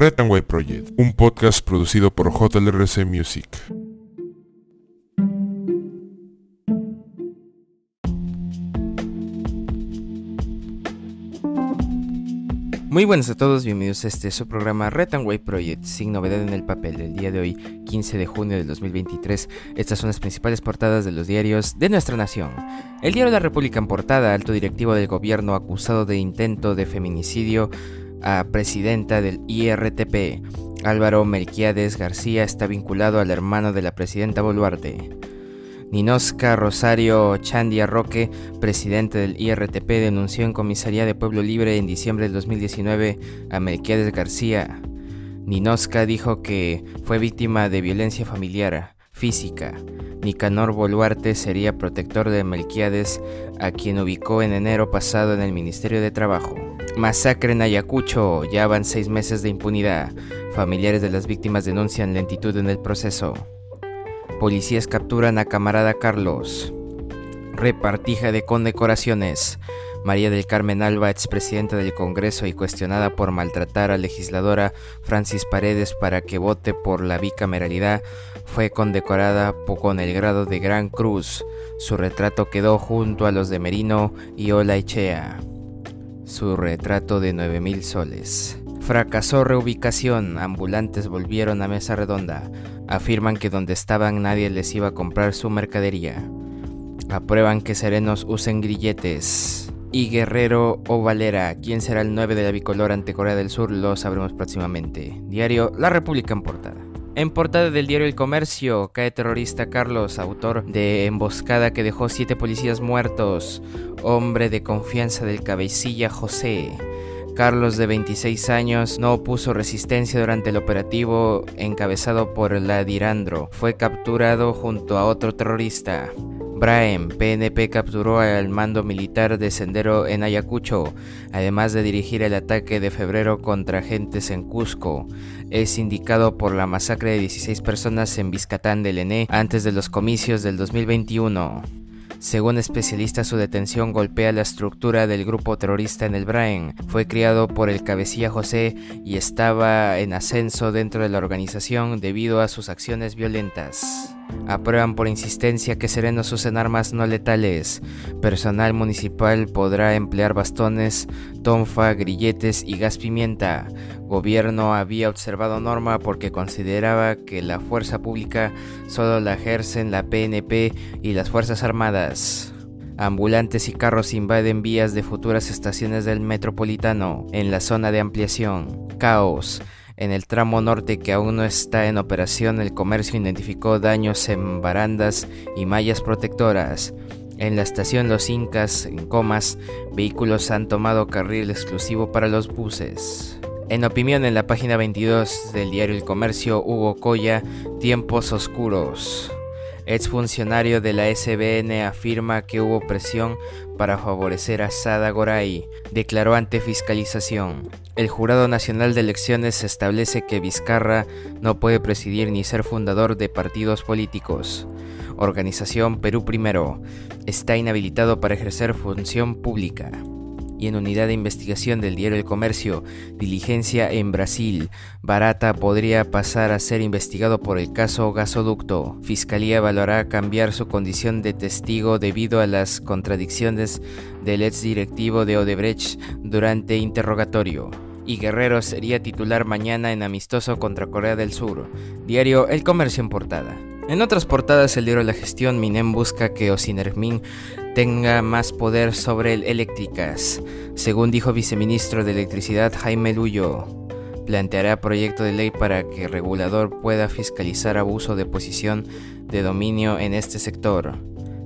Red and White Project, un podcast producido por JLRC Music. Muy buenas a todos, bienvenidos a este su programa Red and White Project, sin novedad en el papel. El día de hoy, 15 de junio del 2023, estas son las principales portadas de los diarios de nuestra nación. El diario la República en portada, alto directivo del gobierno acusado de intento de feminicidio a presidenta del IRTP. Álvaro Melquiades García está vinculado al hermano de la presidenta Boluarte. Ninosca Rosario Chandia Roque, presidente del IRTP, denunció en comisaría de Pueblo Libre en diciembre del 2019 a Melquiades García. Ninosca dijo que fue víctima de violencia familiar, física. Nicanor Boluarte sería protector de Melquiades, a quien ubicó en enero pasado en el Ministerio de Trabajo. Masacre en Ayacucho, ya van seis meses de impunidad. Familiares de las víctimas denuncian lentitud en el proceso. Policías capturan a camarada Carlos. Repartija de condecoraciones. María del Carmen Alba, expresidenta del Congreso y cuestionada por maltratar a legisladora Francis Paredes para que vote por la bicameralidad, fue condecorada con el grado de Gran Cruz. Su retrato quedó junto a los de Merino y Ola Echea. Su retrato de 9.000 soles. Fracasó reubicación, ambulantes volvieron a mesa redonda. Afirman que donde estaban nadie les iba a comprar su mercadería. Aprueban que serenos usen grilletes. Y Guerrero o Valera, ¿quién será el 9 de la bicolor ante Corea del Sur? Lo sabremos próximamente. Diario La República en portada. En portada del diario El Comercio, cae terrorista Carlos, autor de emboscada que dejó siete policías muertos, hombre de confianza del cabecilla José. Carlos, de 26 años, no opuso resistencia durante el operativo encabezado por la Dirandro. Fue capturado junto a otro terrorista. Braem, PNP capturó al mando militar de Sendero en Ayacucho, además de dirigir el ataque de febrero contra agentes en Cusco. Es indicado por la masacre de 16 personas en Vizcatán del ENE antes de los comicios del 2021. Según especialistas, su detención golpea la estructura del grupo terrorista en el Brain. Fue criado por el cabecilla José y estaba en ascenso dentro de la organización debido a sus acciones violentas. Aprueban por insistencia que serenos usen armas no letales. Personal municipal podrá emplear bastones, tonfa, grilletes y gas pimienta. Gobierno había observado norma porque consideraba que la fuerza pública solo la ejercen la PNP y las Fuerzas Armadas. Ambulantes y carros invaden vías de futuras estaciones del metropolitano en la zona de ampliación. Caos. En el tramo norte que aún no está en operación, el comercio identificó daños en barandas y mallas protectoras. En la estación Los Incas, en Comas, vehículos han tomado carril exclusivo para los buses. En opinión en la página 22 del diario El Comercio, Hugo Coya, Tiempos Oscuros. Exfuncionario de la SBN afirma que hubo presión para favorecer a Sada Goray. Declaró ante fiscalización. El Jurado Nacional de Elecciones establece que Vizcarra no puede presidir ni ser fundador de partidos políticos. Organización Perú Primero está inhabilitado para ejercer función pública y en unidad de investigación del diario El Comercio, diligencia en Brasil. Barata podría pasar a ser investigado por el caso gasoducto. Fiscalía evaluará cambiar su condición de testigo debido a las contradicciones del ex directivo de Odebrecht durante interrogatorio. Y Guerrero sería titular mañana en amistoso contra Corea del Sur. Diario El Comercio en portada. En otras portadas, el diario La Gestión, Minem busca que Osinermin tenga más poder sobre el eléctricas. Según dijo viceministro de Electricidad Jaime Luyo, planteará proyecto de ley para que el regulador pueda fiscalizar abuso de posición de dominio en este sector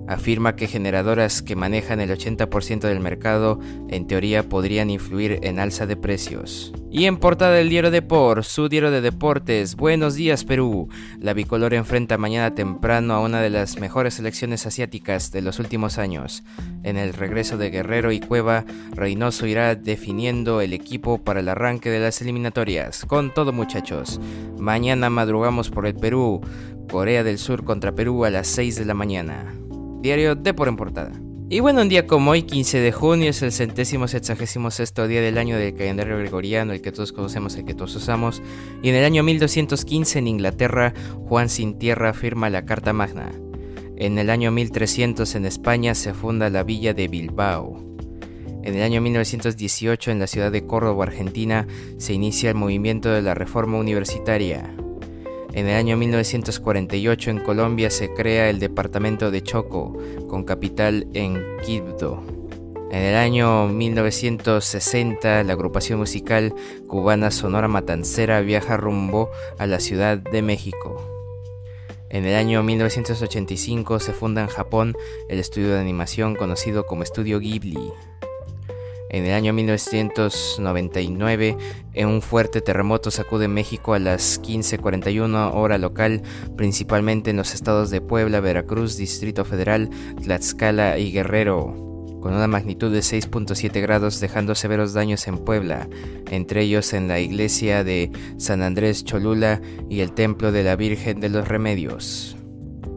afirma que generadoras que manejan el 80% del mercado en teoría podrían influir en alza de precios. Y en portada del diario Deport, su diario de deportes, buenos días Perú. La bicolor enfrenta mañana temprano a una de las mejores selecciones asiáticas de los últimos años. En el regreso de Guerrero y Cueva, Reynoso irá definiendo el equipo para el arranque de las eliminatorias. Con todo muchachos, mañana madrugamos por el Perú, Corea del Sur contra Perú a las 6 de la mañana. Diario de por en portada. Y bueno, un día como hoy, 15 de junio, es el centésimo sexagésimo sexto día del año del calendario gregoriano, el que todos conocemos, el que todos usamos. Y en el año 1215 en Inglaterra, Juan Sin Tierra firma la Carta Magna. En el año 1300 en España se funda la villa de Bilbao. En el año 1918 en la ciudad de Córdoba, Argentina, se inicia el movimiento de la reforma universitaria. En el año 1948 en Colombia se crea el departamento de Choco, con capital en Quibdó. En el año 1960 la agrupación musical cubana Sonora Matancera viaja rumbo a la Ciudad de México. En el año 1985 se funda en Japón el estudio de animación conocido como Estudio Ghibli. En el año 1999, en un fuerte terremoto sacude México a las 15:41 hora local, principalmente en los estados de Puebla, Veracruz, Distrito Federal, Tlaxcala y Guerrero, con una magnitud de 6.7 grados dejando severos daños en Puebla, entre ellos en la iglesia de San Andrés Cholula y el templo de la Virgen de los Remedios.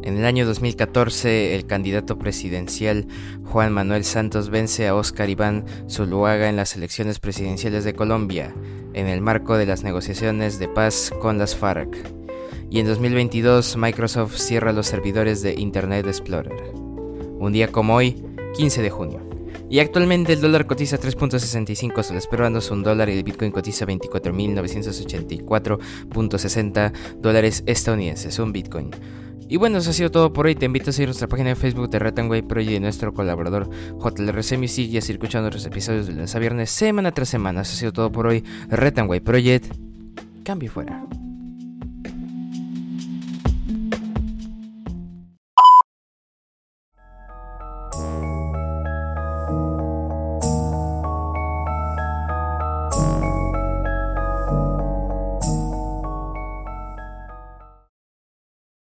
En el año 2014, el candidato presidencial Juan Manuel Santos vence a Óscar Iván Zuluaga en las elecciones presidenciales de Colombia, en el marco de las negociaciones de paz con las FARC. Y en 2022, Microsoft cierra los servidores de Internet Explorer. Un día como hoy, 15 de junio. Y actualmente el dólar cotiza 3.65 soles peruanos, un dólar y el Bitcoin cotiza 24.984.60 dólares estadounidenses, un Bitcoin. Y bueno, eso ha sido todo por hoy. Te invito a seguir nuestra página de Facebook de Ratanway Project y nuestro colaborador JLRC Music y a seguir escuchando nuestros episodios de lunes a viernes, semana tras semana. Eso ha sido todo por hoy. Ratanway Project, cambio fuera.